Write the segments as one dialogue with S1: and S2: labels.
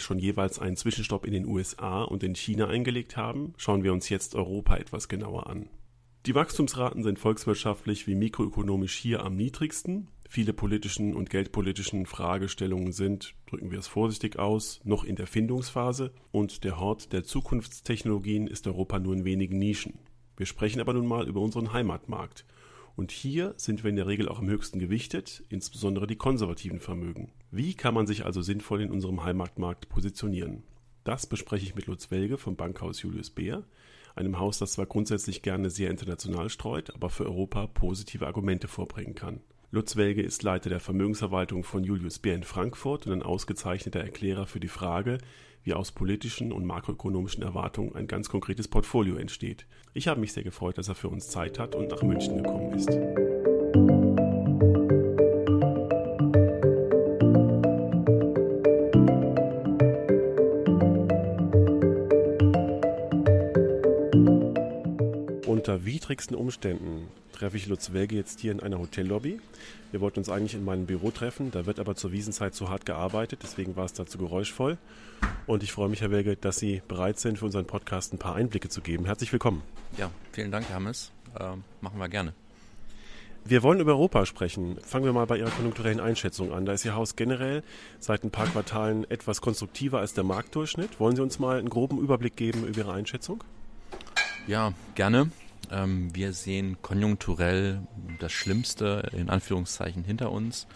S1: Schon jeweils einen Zwischenstopp in den USA und in China eingelegt haben, schauen wir uns jetzt Europa etwas genauer an. Die Wachstumsraten sind volkswirtschaftlich wie mikroökonomisch hier am niedrigsten. Viele politischen und geldpolitischen Fragestellungen sind, drücken wir es vorsichtig aus, noch in der Findungsphase und der Hort der Zukunftstechnologien ist Europa nur in wenigen Nischen. Wir sprechen aber nun mal über unseren Heimatmarkt. Und hier sind wir in der Regel auch am höchsten gewichtet, insbesondere die konservativen Vermögen. Wie kann man sich also sinnvoll in unserem Heimatmarkt positionieren? Das bespreche ich mit Lutz Welge vom Bankhaus Julius Beer einem Haus, das zwar grundsätzlich gerne sehr international streut, aber für Europa positive Argumente vorbringen kann. Lutz Welge ist Leiter der Vermögensverwaltung von Julius Bär in Frankfurt und ein ausgezeichneter Erklärer für die Frage, wie aus politischen und makroökonomischen Erwartungen ein ganz konkretes Portfolio entsteht. Ich habe mich sehr gefreut, dass er für uns Zeit hat und nach München gekommen ist. Widrigsten Umständen treffe ich Lutz Welge jetzt hier in einer Hotellobby. Wir wollten uns eigentlich in meinem Büro treffen, da wird aber zur Wiesenzeit zu hart gearbeitet, deswegen war es dazu geräuschvoll. Und ich freue mich, Herr Welge, dass Sie bereit sind, für unseren Podcast ein paar Einblicke zu geben. Herzlich willkommen.
S2: Ja, vielen Dank, Hermes. Äh, machen wir gerne.
S1: Wir wollen über Europa sprechen. Fangen wir mal bei Ihrer konjunkturellen Einschätzung an. Da ist Ihr Haus generell seit ein paar Quartalen etwas konstruktiver als der Marktdurchschnitt. Wollen Sie uns mal einen groben Überblick geben über Ihre Einschätzung?
S2: Ja, gerne. Ähm, wir sehen konjunkturell das Schlimmste in Anführungszeichen hinter uns.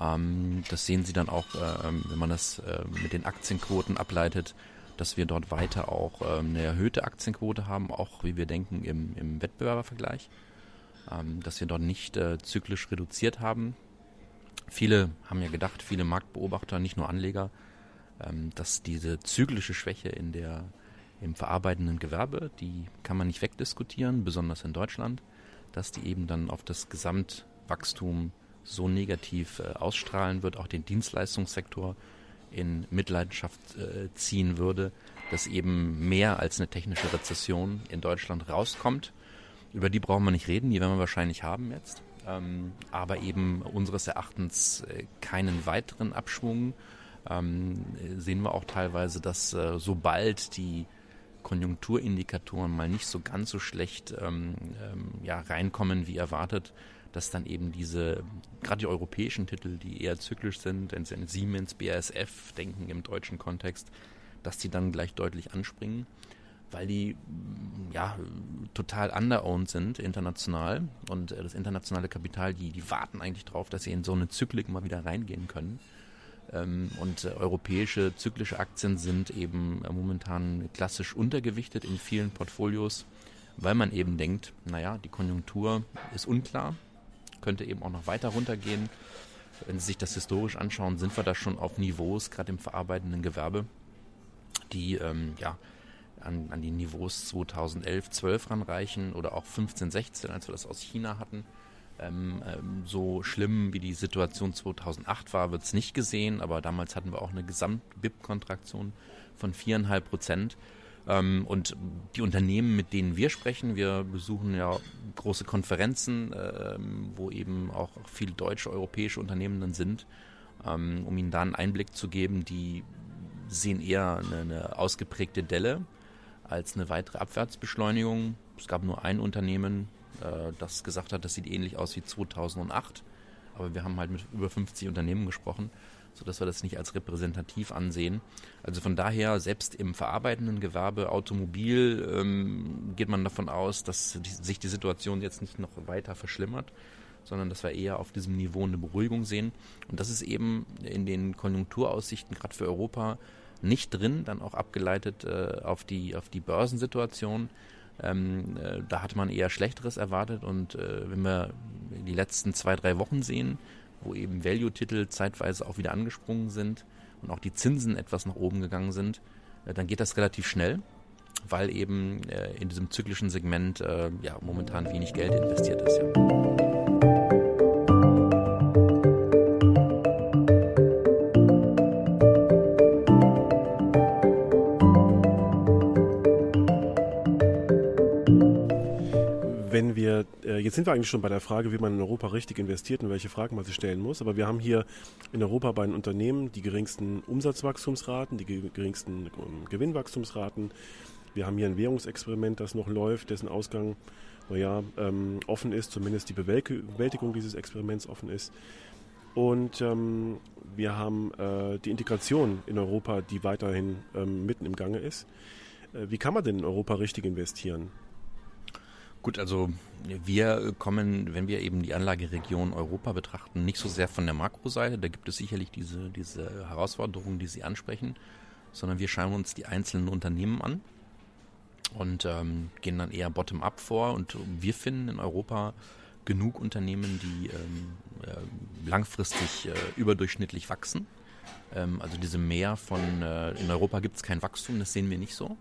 S2: Ähm, das sehen Sie dann auch, äh, wenn man das äh, mit den Aktienquoten ableitet, dass wir dort weiter auch äh, eine erhöhte Aktienquote haben, auch wie wir denken im, im Wettbewerbervergleich. Ähm, dass wir dort nicht äh, zyklisch reduziert haben. Viele haben ja gedacht, viele Marktbeobachter, nicht nur Anleger, ähm, dass diese zyklische Schwäche in der im verarbeitenden Gewerbe, die kann man nicht wegdiskutieren, besonders in Deutschland, dass die eben dann auf das Gesamtwachstum so negativ äh, ausstrahlen wird, auch den Dienstleistungssektor in Mitleidenschaft äh, ziehen würde, dass eben mehr als eine technische Rezession in Deutschland rauskommt. Über die brauchen wir nicht reden, die werden wir wahrscheinlich haben jetzt. Ähm, aber eben unseres Erachtens äh, keinen weiteren Abschwung. Ähm, sehen wir auch teilweise, dass äh, sobald die Konjunkturindikatoren mal nicht so ganz so schlecht ähm, ähm, ja, reinkommen wie erwartet, dass dann eben diese, gerade die europäischen Titel, die eher zyklisch sind, wenn Sie an Siemens, BASF denken im deutschen Kontext, dass die dann gleich deutlich anspringen, weil die ja total underowned sind international und äh, das internationale Kapital, die, die warten eigentlich drauf, dass sie in so eine Zyklik mal wieder reingehen können. Ähm, und äh, europäische zyklische Aktien sind eben äh, momentan klassisch untergewichtet in vielen Portfolios, weil man eben denkt, naja, die Konjunktur ist unklar, könnte eben auch noch weiter runtergehen. Wenn Sie sich das historisch anschauen, sind wir da schon auf Niveaus, gerade im verarbeitenden Gewerbe, die ähm, ja, an, an die Niveaus 2011, 12 ranreichen oder auch 15, 16, als wir das aus China hatten. Ähm, ähm, so schlimm wie die Situation 2008 war, wird es nicht gesehen, aber damals hatten wir auch eine Gesamt-BIP-Kontraktion von viereinhalb Prozent. Ähm, und die Unternehmen, mit denen wir sprechen, wir besuchen ja große Konferenzen, ähm, wo eben auch viele deutsche, europäische Unternehmen dann sind, ähm, um ihnen da einen Einblick zu geben, die sehen eher eine, eine ausgeprägte Delle als eine weitere Abwärtsbeschleunigung. Es gab nur ein Unternehmen, äh, das gesagt hat, das sieht ähnlich aus wie 2008. Aber wir haben halt mit über 50 Unternehmen gesprochen, sodass wir das nicht als repräsentativ ansehen. Also von daher, selbst im verarbeitenden Gewerbe, Automobil, ähm, geht man davon aus, dass die, sich die Situation jetzt nicht noch weiter verschlimmert, sondern dass wir eher auf diesem Niveau eine Beruhigung sehen. Und das ist eben in den Konjunkturaussichten, gerade für Europa, nicht drin, dann auch abgeleitet äh, auf, die, auf die Börsensituation. Ähm, äh, da hat man eher Schlechteres erwartet und äh, wenn wir die letzten zwei, drei Wochen sehen, wo eben Value-Titel zeitweise auch wieder angesprungen sind und auch die Zinsen etwas nach oben gegangen sind, äh, dann geht das relativ schnell, weil eben äh, in diesem zyklischen Segment äh, ja momentan wenig Geld investiert ist. Ja.
S1: Jetzt sind wir eigentlich schon bei der Frage, wie man in Europa richtig investiert und welche Fragen man sich stellen muss. Aber wir haben hier in Europa bei den Unternehmen die geringsten Umsatzwachstumsraten, die geringsten ähm, Gewinnwachstumsraten. Wir haben hier ein Währungsexperiment, das noch läuft, dessen Ausgang naja, ähm, offen ist, zumindest die Bewältigung dieses Experiments offen ist. Und ähm, wir haben äh, die Integration in Europa, die weiterhin ähm, mitten im Gange ist. Äh, wie kann man denn in Europa richtig investieren?
S2: Gut, also wir kommen, wenn wir eben die Anlageregion Europa betrachten, nicht so sehr von der Makroseite. Da gibt es sicherlich diese, diese Herausforderungen, die Sie ansprechen, sondern wir schauen uns die einzelnen Unternehmen an und ähm, gehen dann eher bottom-up vor. Und wir finden in Europa genug Unternehmen, die ähm, äh, langfristig äh, überdurchschnittlich wachsen. Ähm, also diese Mehr von, äh, in Europa gibt es kein Wachstum, das sehen wir nicht so.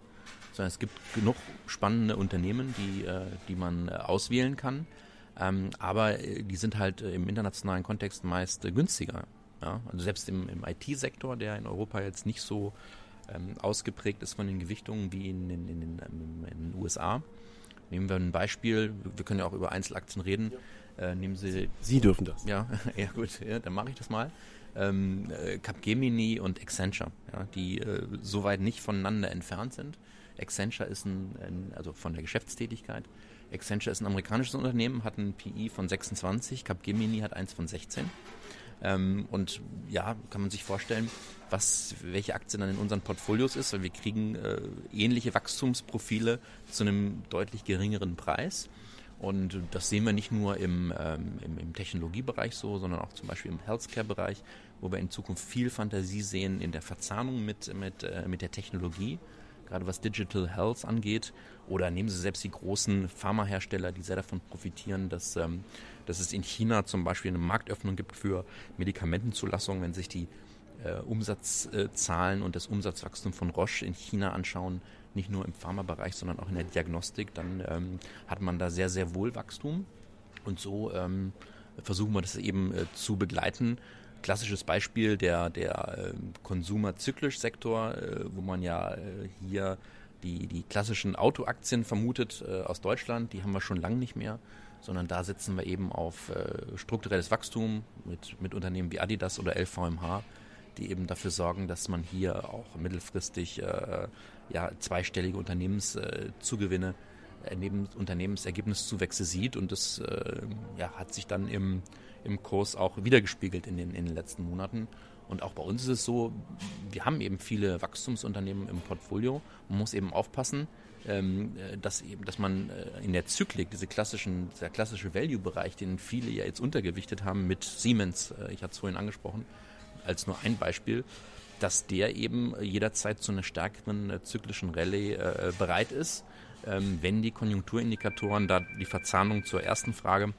S2: Sondern es gibt genug spannende Unternehmen, die, äh, die man äh, auswählen kann. Ähm, aber äh, die sind halt im internationalen Kontext meist günstiger. Ja? Also selbst im, im IT-Sektor, der in Europa jetzt nicht so ähm, ausgeprägt ist von den Gewichtungen wie in, in, in, in, den USA. Nehmen wir ein Beispiel, wir können ja auch über Einzelaktien reden.
S1: Äh, nehmen Sie. Sie dürfen das.
S2: Ja, ja gut, ja, dann mache ich das mal. Ähm, äh, Capgemini und Accenture, ja, die äh, so weit nicht voneinander entfernt sind. Accenture ist ein, also von der Geschäftstätigkeit. Accenture ist ein amerikanisches Unternehmen, hat ein PI von 26, Capgemini hat eins von 16. Ähm, und ja, kann man sich vorstellen, was, welche Aktien dann in unseren Portfolios ist, weil wir kriegen äh, ähnliche Wachstumsprofile zu einem deutlich geringeren Preis. Und das sehen wir nicht nur im, ähm, im, im, Technologiebereich so, sondern auch zum Beispiel im Healthcare-Bereich, wo wir in Zukunft viel Fantasie sehen in der Verzahnung mit, mit, äh, mit der Technologie, gerade was Digital Health angeht. Oder nehmen Sie selbst die großen Pharmahersteller, die sehr davon profitieren, dass, ähm, dass es in China zum Beispiel eine Marktöffnung gibt für Medikamentenzulassungen, wenn sich die äh, Umsatzzahlen und das Umsatzwachstum von Roche in China anschauen, nicht nur im Pharmabereich, sondern auch in der Diagnostik, dann ähm, hat man da sehr, sehr wohl Wachstum. Und so ähm, versuchen wir das eben äh, zu begleiten. Klassisches Beispiel der, der äh, Konsumer-Zyklisch-Sektor, äh, wo man ja äh, hier die, die klassischen Autoaktien vermutet äh, aus Deutschland, die haben wir schon lange nicht mehr, sondern da setzen wir eben auf strukturelles Wachstum mit, mit Unternehmen wie Adidas oder LVMH, die eben dafür sorgen, dass man hier auch mittelfristig ja, zweistellige Unternehmenszugewinne, äh, Unternehmensergebniszuwächse sieht und das äh, ja, hat sich dann im, im Kurs auch wiedergespiegelt in den, in den letzten Monaten. Und auch bei uns ist es so, wir haben eben viele Wachstumsunternehmen im Portfolio. Man muss eben aufpassen, ähm, dass, eben, dass man äh, in der Zyklik, diese klassischen, der klassische Value-Bereich, den viele ja jetzt untergewichtet haben mit Siemens, äh, ich hatte es vorhin angesprochen, als nur ein Beispiel, dass der eben jederzeit zu einer stärkeren äh, zyklischen Rallye äh, bereit ist, wenn die Konjunkturindikatoren, da die Verzahnung zur ersten Frage,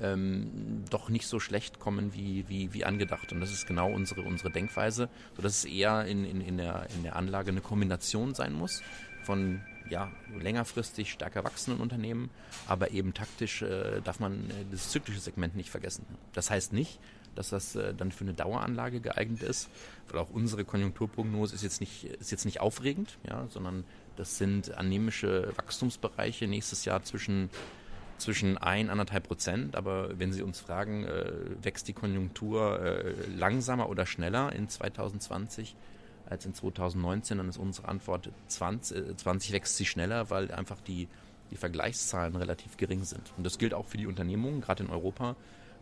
S2: ähm, doch nicht so schlecht kommen wie, wie, wie angedacht. Und das ist genau unsere, unsere Denkweise, sodass es eher in, in, in, der, in der Anlage eine Kombination sein muss von ja, längerfristig stärker wachsenden Unternehmen, aber eben taktisch äh, darf man äh, das zyklische Segment nicht vergessen. Das heißt nicht, dass das äh, dann für eine Daueranlage geeignet ist. Weil auch unsere Konjunkturprognose ist jetzt nicht, ist jetzt nicht aufregend, ja, sondern das sind anämische Wachstumsbereiche nächstes Jahr zwischen zwischen 1, 1,5 Prozent. Aber wenn Sie uns fragen, äh, wächst die Konjunktur äh, langsamer oder schneller in 2020 als in 2019, dann ist unsere Antwort 20, äh, 20 wächst sie schneller, weil einfach die, die Vergleichszahlen relativ gering sind. Und das gilt auch für die Unternehmungen, gerade in Europa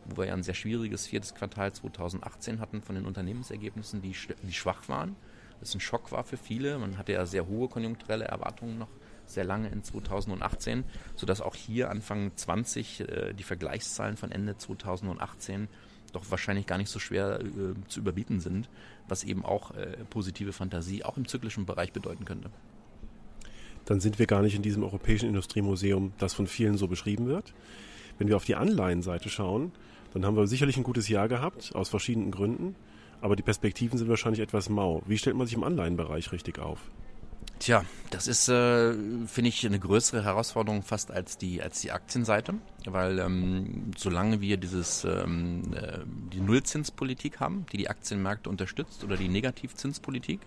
S2: wo wir ja ein sehr schwieriges viertes Quartal 2018 hatten von den Unternehmensergebnissen, die, die schwach waren. Das ein Schock war für viele. Man hatte ja sehr hohe konjunkturelle Erwartungen noch sehr lange in 2018, sodass auch hier Anfang 20 äh, die Vergleichszahlen von Ende 2018 doch wahrscheinlich gar nicht so schwer äh, zu überbieten sind, was eben auch äh, positive Fantasie auch im zyklischen Bereich bedeuten könnte.
S1: Dann sind wir gar nicht in diesem Europäischen Industriemuseum, das von vielen so beschrieben wird. Wenn wir auf die Anleihenseite schauen, dann haben wir sicherlich ein gutes Jahr gehabt, aus verschiedenen Gründen. Aber die Perspektiven sind wahrscheinlich etwas mau. Wie stellt man sich im Anleihenbereich richtig auf?
S2: Tja, das ist, äh, finde ich, eine größere Herausforderung fast als die, als die Aktienseite, weil ähm, solange wir dieses, ähm, äh, die Nullzinspolitik haben, die die Aktienmärkte unterstützt, oder die Negativzinspolitik,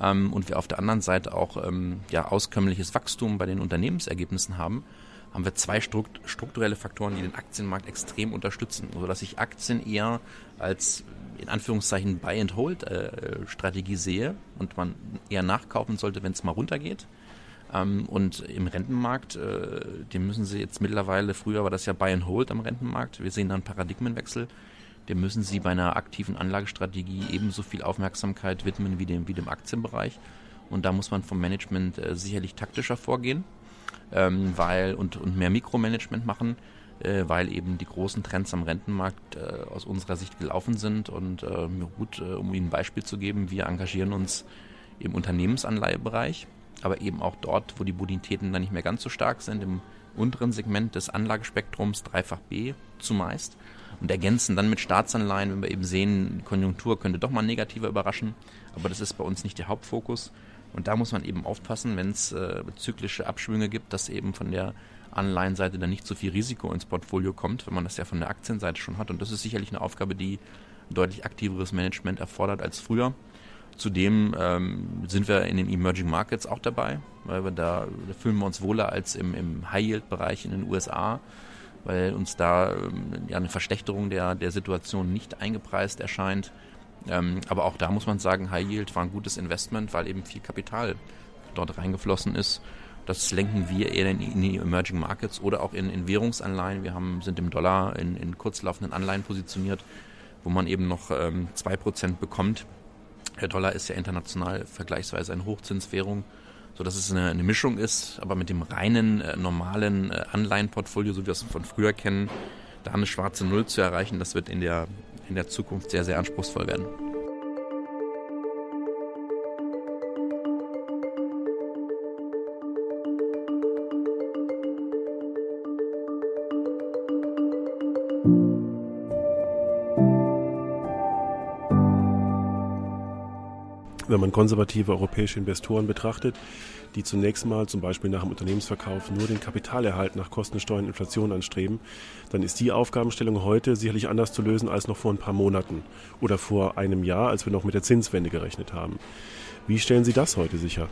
S2: ähm, und wir auf der anderen Seite auch ähm, ja, auskömmliches Wachstum bei den Unternehmensergebnissen haben, haben wir zwei strukturelle Faktoren, die den Aktienmarkt extrem unterstützen, sodass ich Aktien eher als in Anführungszeichen Buy-and-Hold-Strategie äh, sehe und man eher nachkaufen sollte, wenn es mal runtergeht. Ähm, und im Rentenmarkt, äh, den müssen Sie jetzt mittlerweile, früher war das ja Buy-and-Hold am Rentenmarkt, wir sehen da einen Paradigmenwechsel, dem müssen Sie bei einer aktiven Anlagestrategie ebenso viel Aufmerksamkeit widmen wie dem, wie dem Aktienbereich. Und da muss man vom Management äh, sicherlich taktischer vorgehen ähm, weil und, und mehr Mikromanagement machen, äh, weil eben die großen Trends am Rentenmarkt äh, aus unserer Sicht gelaufen sind. Und äh, gut, äh, um Ihnen ein Beispiel zu geben, wir engagieren uns im Unternehmensanleihebereich, aber eben auch dort, wo die Bonitäten dann nicht mehr ganz so stark sind, im unteren Segment des Anlagespektrums, dreifach B zumeist. Und ergänzen dann mit Staatsanleihen, wenn wir eben sehen, die Konjunktur könnte doch mal negativer überraschen, aber das ist bei uns nicht der Hauptfokus. Und da muss man eben aufpassen, wenn es äh, zyklische Abschwünge gibt, dass eben von der Anleihenseite dann nicht zu viel Risiko ins Portfolio kommt, wenn man das ja von der Aktienseite schon hat. Und das ist sicherlich eine Aufgabe, die deutlich aktiveres Management erfordert als früher. Zudem ähm, sind wir in den Emerging Markets auch dabei, weil wir da, da fühlen wir uns wohler als im, im High-Yield-Bereich in den USA, weil uns da ähm, ja eine Verschlechterung der, der Situation nicht eingepreist erscheint. Ähm, aber auch da muss man sagen, High Yield war ein gutes Investment, weil eben viel Kapital dort reingeflossen ist. Das lenken wir eher in, die Emerging Markets oder auch in, in Währungsanleihen. Wir haben, sind im Dollar in, in kurzlaufenden Anleihen positioniert, wo man eben noch ähm, 2% bekommt. Der Dollar ist ja international vergleichsweise eine Hochzinswährung, sodass es eine, eine Mischung ist, aber mit dem reinen, äh, normalen äh, Anleihenportfolio, so wie wir es von früher kennen, da eine schwarze Null zu erreichen, das wird in der in der Zukunft sehr, sehr anspruchsvoll werden.
S1: Wenn man konservative europäische Investoren betrachtet, die zunächst mal zum Beispiel nach dem Unternehmensverkauf nur den Kapitalerhalt nach Kosten, Steuern, Inflation anstreben, dann ist die Aufgabenstellung heute sicherlich anders zu lösen als noch vor ein paar Monaten oder vor einem Jahr, als wir noch mit der Zinswende gerechnet haben. Wie stellen Sie das heute sicher?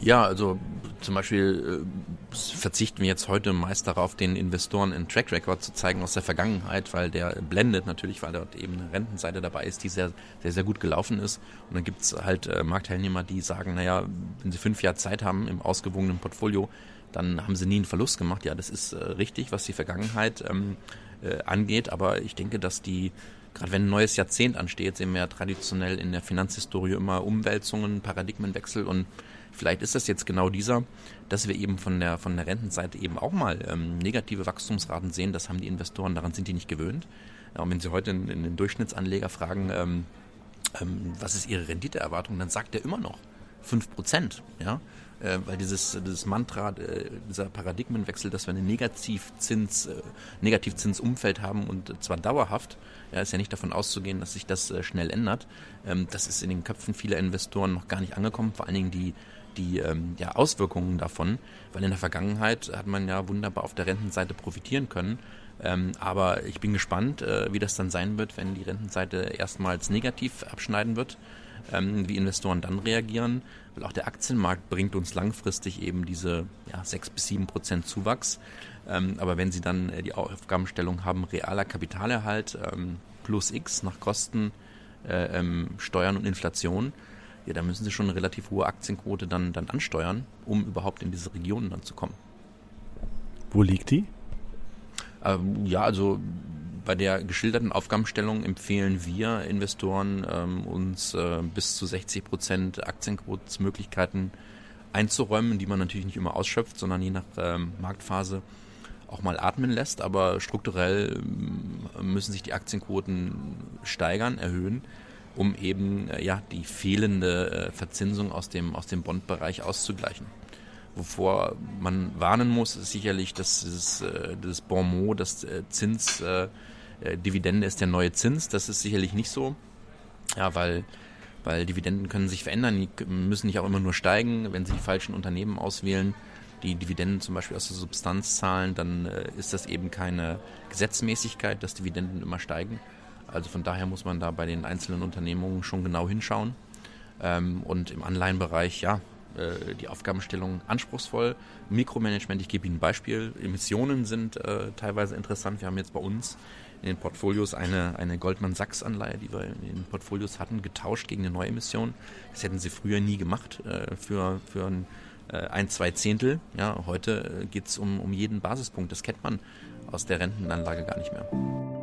S2: Ja, also zum Beispiel äh, verzichten wir jetzt heute meist darauf, den Investoren einen Track Record zu zeigen aus der Vergangenheit, weil der blendet natürlich, weil dort eben eine Rentenseite dabei ist, die sehr, sehr, sehr gut gelaufen ist. Und dann gibt es halt äh, Marktteilnehmer, die sagen, naja, wenn sie fünf Jahre Zeit haben im ausgewogenen Portfolio, dann haben sie nie einen Verlust gemacht. Ja, das ist äh, richtig, was die Vergangenheit ähm, äh, angeht, aber ich denke, dass die gerade wenn ein neues Jahrzehnt ansteht, sehen wir ja traditionell in der Finanzhistorie immer Umwälzungen, Paradigmenwechsel und Vielleicht ist das jetzt genau dieser, dass wir eben von der, von der Rentenseite eben auch mal ähm, negative Wachstumsraten sehen. Das haben die Investoren, daran sind die nicht gewöhnt. Ja, und wenn Sie heute in, in den Durchschnittsanleger fragen, ähm, ähm, was ist Ihre Renditeerwartung, dann sagt er immer noch 5%. Ja? Äh, weil dieses, dieses Mantra, äh, dieser Paradigmenwechsel, dass wir ein Negativzins, äh, Negativzinsumfeld haben und zwar dauerhaft, ja, ist ja nicht davon auszugehen, dass sich das äh, schnell ändert. Ähm, das ist in den Köpfen vieler Investoren noch gar nicht angekommen, vor allen Dingen die die ähm, ja, Auswirkungen davon, weil in der Vergangenheit hat man ja wunderbar auf der Rentenseite profitieren können. Ähm, aber ich bin gespannt, äh, wie das dann sein wird, wenn die Rentenseite erstmals negativ abschneiden wird, ähm, wie Investoren dann reagieren, weil auch der Aktienmarkt bringt uns langfristig eben diese ja, 6 bis 7 Prozent Zuwachs. Ähm, aber wenn Sie dann äh, die Aufgabenstellung haben, realer Kapitalerhalt ähm, plus X nach Kosten, äh, ähm, Steuern und Inflation, ja, da müssen sie schon eine relativ hohe Aktienquote dann, dann ansteuern, um überhaupt in diese Regionen dann zu kommen.
S1: Wo liegt die?
S2: Ähm, ja, also bei der geschilderten Aufgabenstellung empfehlen wir Investoren, ähm, uns äh, bis zu 60 Prozent Aktienquotensmöglichkeiten einzuräumen, die man natürlich nicht immer ausschöpft, sondern je nach ähm, Marktphase auch mal atmen lässt. Aber strukturell ähm, müssen sich die Aktienquoten steigern, erhöhen, um eben äh, ja, die fehlende äh, Verzinsung aus dem, aus dem Bondbereich auszugleichen. Wovor man warnen muss, ist sicherlich dass dieses, äh, das Bon mot, das äh, Zins, äh, Dividende ist der neue Zins. Das ist sicherlich nicht so. Ja, weil, weil Dividenden können sich verändern, die müssen nicht auch immer nur steigen, wenn sie die falschen Unternehmen auswählen die Dividenden zum Beispiel aus der Substanz zahlen, dann ist das eben keine Gesetzmäßigkeit, dass Dividenden immer steigen, also von daher muss man da bei den einzelnen Unternehmungen schon genau hinschauen. Ähm, und im Anleihenbereich, ja, äh, die Aufgabenstellung anspruchsvoll. Mikromanagement, ich gebe Ihnen ein Beispiel. Emissionen sind äh, teilweise interessant. Wir haben jetzt bei uns in den Portfolios eine, eine Goldman Sachs Anleihe, die wir in den Portfolios hatten, getauscht gegen eine neue Emission. Das hätten sie früher nie gemacht äh, für, für ein, ein, zwei Zehntel. Ja, heute geht es um, um jeden Basispunkt. Das kennt man aus der Rentenanlage gar nicht mehr.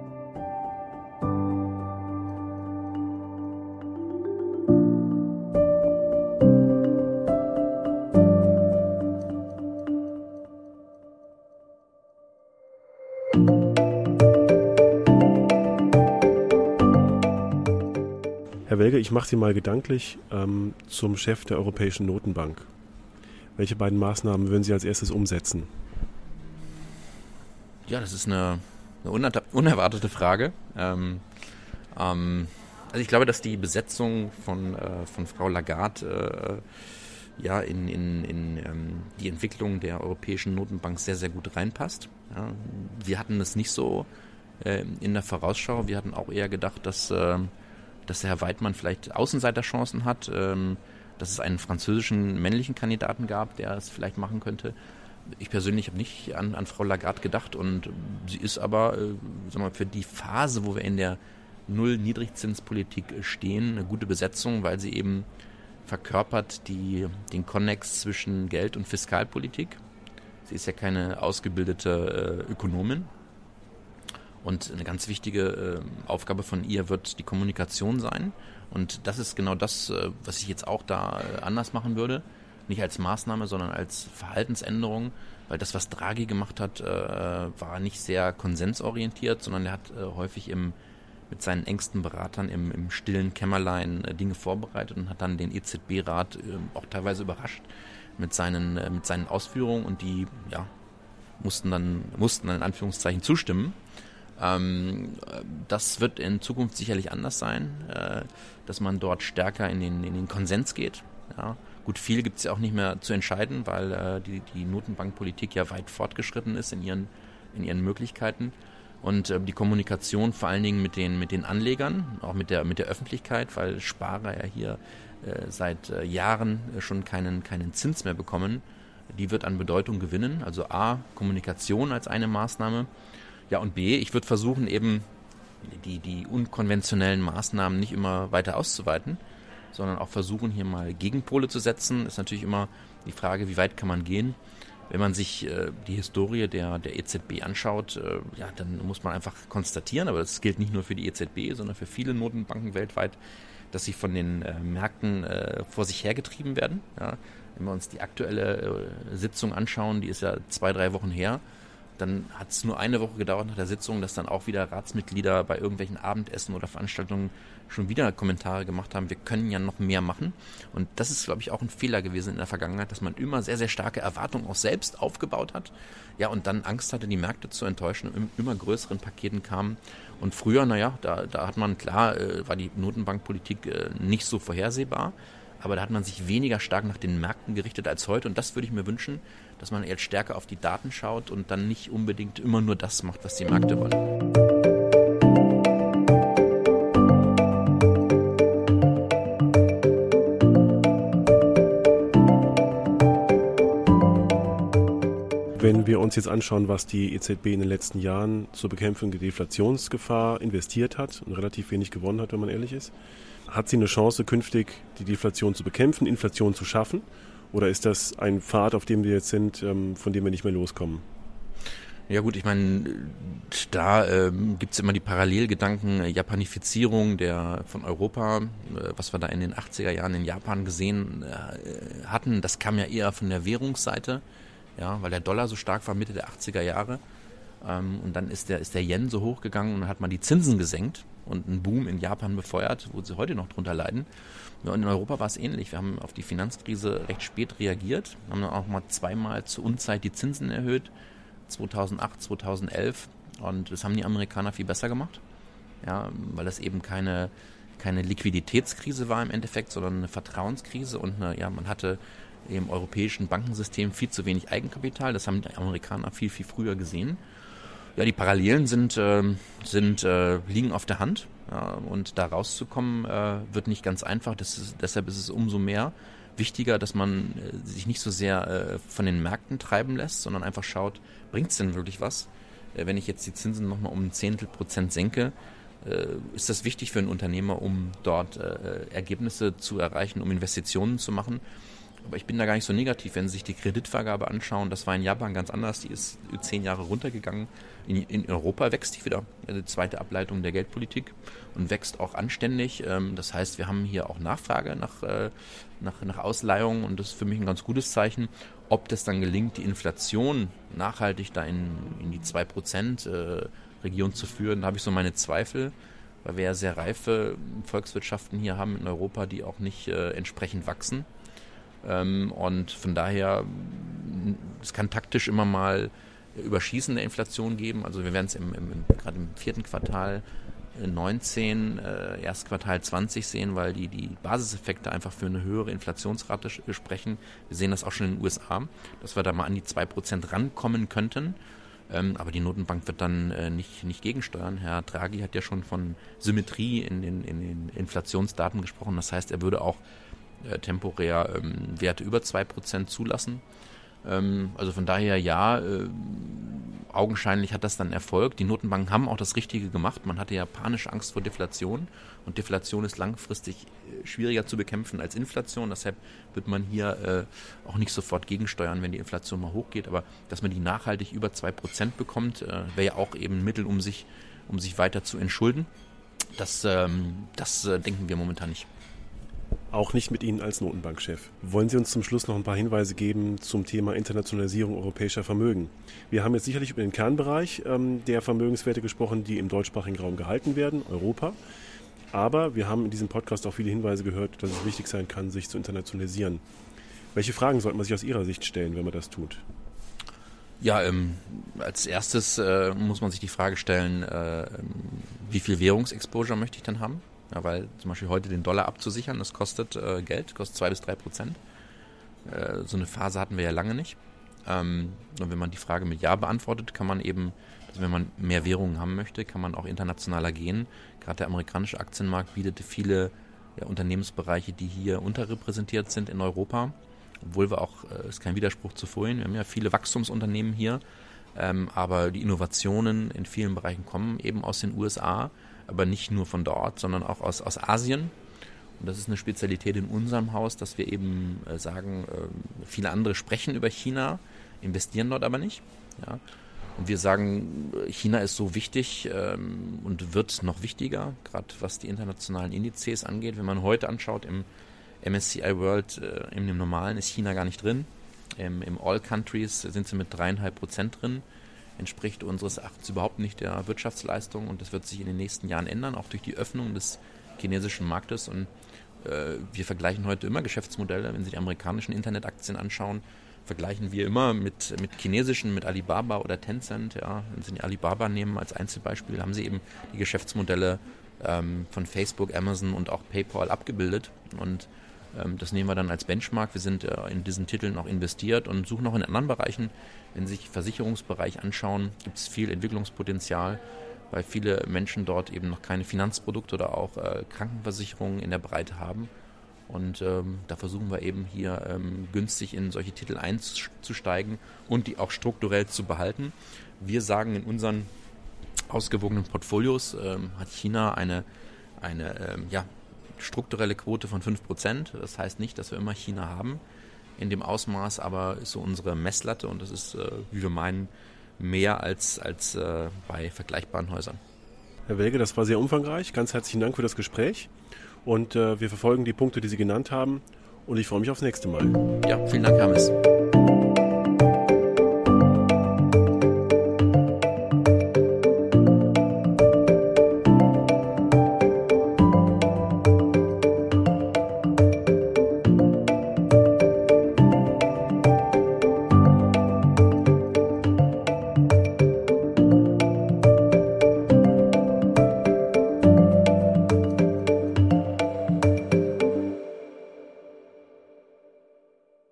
S1: Ich mache Sie mal gedanklich ähm, zum Chef der Europäischen Notenbank. Welche beiden Maßnahmen würden Sie als erstes umsetzen?
S2: Ja, das ist eine, eine unerwartete Frage. Ähm, ähm, also ich glaube, dass die Besetzung von, äh, von Frau Lagarde äh, ja in, in, in ähm, die Entwicklung der Europäischen Notenbank sehr, sehr gut reinpasst. Ja, wir hatten es nicht so äh, in der Vorausschau. Wir hatten auch eher gedacht, dass ähm, dass der Herr Weidmann vielleicht Außenseiterchancen hat, ähm, dass es einen französischen männlichen Kandidaten gab, der es vielleicht machen könnte. Ich persönlich habe nicht an, an, Frau Lagarde gedacht und sie ist aber äh, sag mal, für die Phase, wo wir in der Null-Niedrigzinspolitik stehen, eine gute Besetzung, weil sie eben verkörpert die, den Konnex zwischen Geld- und Fiskalpolitik. Sie ist ja keine ausgebildete äh, Ökonomin, und eine ganz wichtige äh, Aufgabe von ihr wird die Kommunikation sein. Und das ist genau das, äh, was ich jetzt auch da äh, anders machen würde. Nicht als Maßnahme, sondern als Verhaltensänderung. Weil das, was Draghi gemacht hat, äh, war nicht sehr konsensorientiert, sondern er hat äh, häufig im, mit seinen engsten Beratern im, im stillen Kämmerlein äh, Dinge vorbereitet und hat dann den EZB-Rat auch teilweise überrascht mit seinen, mit seinen Ausführungen und die ja, mussten dann, mussten dann in Anführungszeichen zustimmen. Ähm, das wird in Zukunft sicherlich anders sein, äh, dass man dort stärker in den, in den Konsens geht. Ja. Gut, viel gibt es ja auch nicht mehr zu entscheiden, weil äh, die, die Notenbankpolitik ja weit fortgeschritten ist in ihren, in ihren Möglichkeiten. Und äh, die Kommunikation vor allen Dingen mit den, mit den Anlegern, auch mit der, mit der Öffentlichkeit, weil Sparer ja hier äh, seit äh, Jahren schon keinen, keinen Zins mehr bekommen, die wird an Bedeutung gewinnen. Also A, Kommunikation als eine Maßnahme ja, und B, ich würde versuchen, eben die, die unkonventionellen Maßnahmen nicht immer weiter auszuweiten, sondern auch versuchen, hier mal Gegenpole zu setzen. Ist natürlich immer die Frage, wie weit kann man gehen. Wenn man sich äh, die Historie der, der EZB anschaut, äh, ja, dann muss man einfach konstatieren, aber das gilt nicht nur für die EZB, sondern für viele Notenbanken weltweit, dass sie von den äh, Märkten äh, vor sich hergetrieben werden. Ja. Wenn wir uns die aktuelle äh, Sitzung anschauen, die ist ja zwei, drei Wochen her, dann hat es nur eine Woche gedauert nach der Sitzung, dass dann auch wieder Ratsmitglieder bei irgendwelchen Abendessen oder Veranstaltungen schon wieder Kommentare gemacht haben, wir können ja noch mehr machen. Und das ist, glaube ich, auch ein Fehler gewesen in der Vergangenheit, dass man immer sehr, sehr starke Erwartungen auch selbst aufgebaut hat. Ja, und dann Angst hatte, die Märkte zu enttäuschen und immer größeren Paketen kamen. Und früher, naja, da, da hat man, klar, äh, war die Notenbankpolitik äh, nicht so vorhersehbar aber da hat man sich weniger stark nach den Märkten gerichtet als heute. Und das würde ich mir wünschen, dass man jetzt stärker auf die Daten schaut und dann nicht unbedingt immer nur das macht, was die Märkte wollen.
S1: Wenn wir uns jetzt anschauen, was die EZB in den letzten Jahren zur Bekämpfung der Deflationsgefahr investiert hat und relativ wenig gewonnen hat, wenn man ehrlich ist, hat sie eine Chance, künftig die Deflation zu bekämpfen, Inflation zu schaffen? Oder ist das ein Pfad, auf dem wir jetzt sind, ähm, von dem wir nicht mehr loskommen?
S2: Ja gut, ich meine, da ähm, gibt es immer die Parallelgedanken, äh, Japanifizierung der von Europa, äh, was wir da in den 80er Jahren in Japan gesehen äh, hatten, das kam ja eher von der Währungsseite, ja, weil der Dollar so stark war Mitte der 80er Jahre. Ähm, und dann ist der, ist der Yen so hochgegangen und hat man die Zinsen gesenkt und einen Boom in Japan befeuert, wo sie heute noch drunter leiden. Und in Europa war es ähnlich. Wir haben auf die Finanzkrise recht spät reagiert, haben dann auch mal zweimal zur Unzeit die Zinsen erhöht, 2008, 2011. Und das haben die Amerikaner viel besser gemacht, ja, weil das eben keine, keine Liquiditätskrise war im Endeffekt, sondern eine Vertrauenskrise und eine, ja, man hatte im europäischen Bankensystem viel zu wenig Eigenkapital. Das haben die Amerikaner viel, viel früher gesehen. Ja, die Parallelen sind, äh, sind äh, liegen auf der Hand. Ja, und da rauszukommen äh, wird nicht ganz einfach. Ist, deshalb ist es umso mehr wichtiger, dass man äh, sich nicht so sehr äh, von den Märkten treiben lässt, sondern einfach schaut, bringt es denn wirklich was? Äh, wenn ich jetzt die Zinsen nochmal um ein Zehntel Prozent senke, ist das wichtig für einen Unternehmer, um dort Ergebnisse zu erreichen, um Investitionen zu machen. Aber ich bin da gar nicht so negativ, wenn Sie sich die Kreditvergabe anschauen. Das war in Japan ganz anders. Die ist zehn Jahre runtergegangen. In, in Europa wächst die wieder. Also die zweite Ableitung der Geldpolitik und wächst auch anständig. Ähm, das heißt, wir haben hier auch Nachfrage nach, äh, nach, nach Ausleihungen und das ist für mich ein ganz gutes Zeichen. Ob das dann gelingt, die Inflation nachhaltig da in, in die 2% äh, zu führen, da habe ich so meine Zweifel, weil wir ja sehr reife Volkswirtschaften hier haben in Europa, die auch nicht äh, entsprechend wachsen. Ähm, und von daher, es kann taktisch immer mal Überschießen der Inflation geben. Also wir werden es im, im, gerade im vierten Quartal 19, äh, Erstquartal 20 sehen, weil die, die Basiseffekte einfach für eine höhere Inflationsrate sprechen. Wir sehen das auch schon in den USA, dass wir da mal an die 2% rankommen könnten. Ähm, aber die Notenbank wird dann äh, nicht, nicht gegensteuern. Herr Draghi hat ja schon von Symmetrie in den, in den Inflationsdaten gesprochen. Das heißt, er würde auch äh, temporär ähm, Werte über 2% zulassen. Ähm, also von daher ja, äh, augenscheinlich hat das dann Erfolg. Die Notenbanken haben auch das Richtige gemacht. Man hatte ja panische Angst vor Deflation und Deflation ist langfristig äh, schwieriger zu bekämpfen als Inflation. Deshalb wird man hier äh, auch nicht sofort gegensteuern, wenn die Inflation mal hochgeht. Aber dass man die nachhaltig über 2% bekommt, äh, wäre ja auch eben ein Mittel, um sich, um sich weiter zu entschulden. Das, ähm, das äh, denken wir momentan nicht.
S1: Auch nicht mit Ihnen als Notenbankchef. Wollen Sie uns zum Schluss noch ein paar Hinweise geben zum Thema Internationalisierung europäischer Vermögen? Wir haben jetzt sicherlich über den Kernbereich ähm, der Vermögenswerte gesprochen, die im deutschsprachigen Raum gehalten werden, Europa. Aber wir haben in diesem Podcast auch viele Hinweise gehört, dass es wichtig sein kann, sich zu internationalisieren. Welche Fragen sollte man sich aus Ihrer Sicht stellen, wenn man das tut?
S2: Ja, ähm, als erstes äh, muss man sich die Frage stellen, äh, wie viel Währungsexposure möchte ich denn haben? Ja, weil zum Beispiel heute den Dollar abzusichern, das kostet äh, Geld, kostet zwei bis drei Prozent. Äh, so eine Phase hatten wir ja lange nicht. Ähm, und wenn man die Frage mit Ja beantwortet, kann man eben, also wenn man mehr Währungen haben möchte, kann man auch internationaler gehen. Gerade der amerikanische Aktienmarkt bietet viele ja, Unternehmensbereiche, die hier unterrepräsentiert sind in Europa. Obwohl wir auch, äh, ist kein Widerspruch zu vorhin, wir haben ja viele Wachstumsunternehmen hier, ähm, aber die Innovationen in vielen Bereichen kommen eben aus den USA aber nicht nur von dort, sondern auch aus, aus Asien. Und das ist eine Spezialität in unserem Haus, dass wir eben äh, sagen, äh, viele andere sprechen über China, investieren dort aber nicht. Ja. Und wir sagen, China ist so wichtig ähm, und wird noch wichtiger, gerade was die internationalen Indizes angeht. Wenn man heute anschaut, im MSCI World, äh, in dem normalen ist China gar nicht drin. Im All Countries sind sie mit dreieinhalb Prozent drin entspricht unseres Erachtens überhaupt nicht der Wirtschaftsleistung und das wird sich in den nächsten Jahren ändern, auch durch die Öffnung des chinesischen Marktes. Und äh, wir vergleichen heute immer Geschäftsmodelle, wenn Sie die amerikanischen Internetaktien anschauen, vergleichen wir immer mit, mit chinesischen, mit Alibaba oder Tencent. Ja. Wenn Sie Alibaba nehmen als Einzelbeispiel, haben Sie eben die Geschäftsmodelle ähm, von Facebook, Amazon und auch PayPal abgebildet. Und das nehmen wir dann als Benchmark. Wir sind äh, in diesen Titeln auch investiert und suchen auch in anderen Bereichen. Wenn Sie sich Versicherungsbereich anschauen, gibt es viel Entwicklungspotenzial, weil viele Menschen dort eben noch keine Finanzprodukte oder auch äh, Krankenversicherungen in der Breite haben. Und ähm, da versuchen wir eben hier ähm, günstig in solche Titel einzusteigen und die auch strukturell zu behalten. Wir sagen in unseren ausgewogenen Portfolios ähm, hat China eine, eine ähm, ja, strukturelle Quote von 5%. Das heißt nicht, dass wir immer China haben in dem Ausmaß, aber ist so unsere Messlatte und das ist, äh, wie wir meinen, mehr als, als äh, bei vergleichbaren Häusern.
S1: Herr Welge, das war sehr umfangreich. Ganz herzlichen Dank für das Gespräch und äh, wir verfolgen die Punkte, die Sie genannt haben und ich freue mich aufs nächste Mal.
S2: Ja, vielen Dank, Hermes.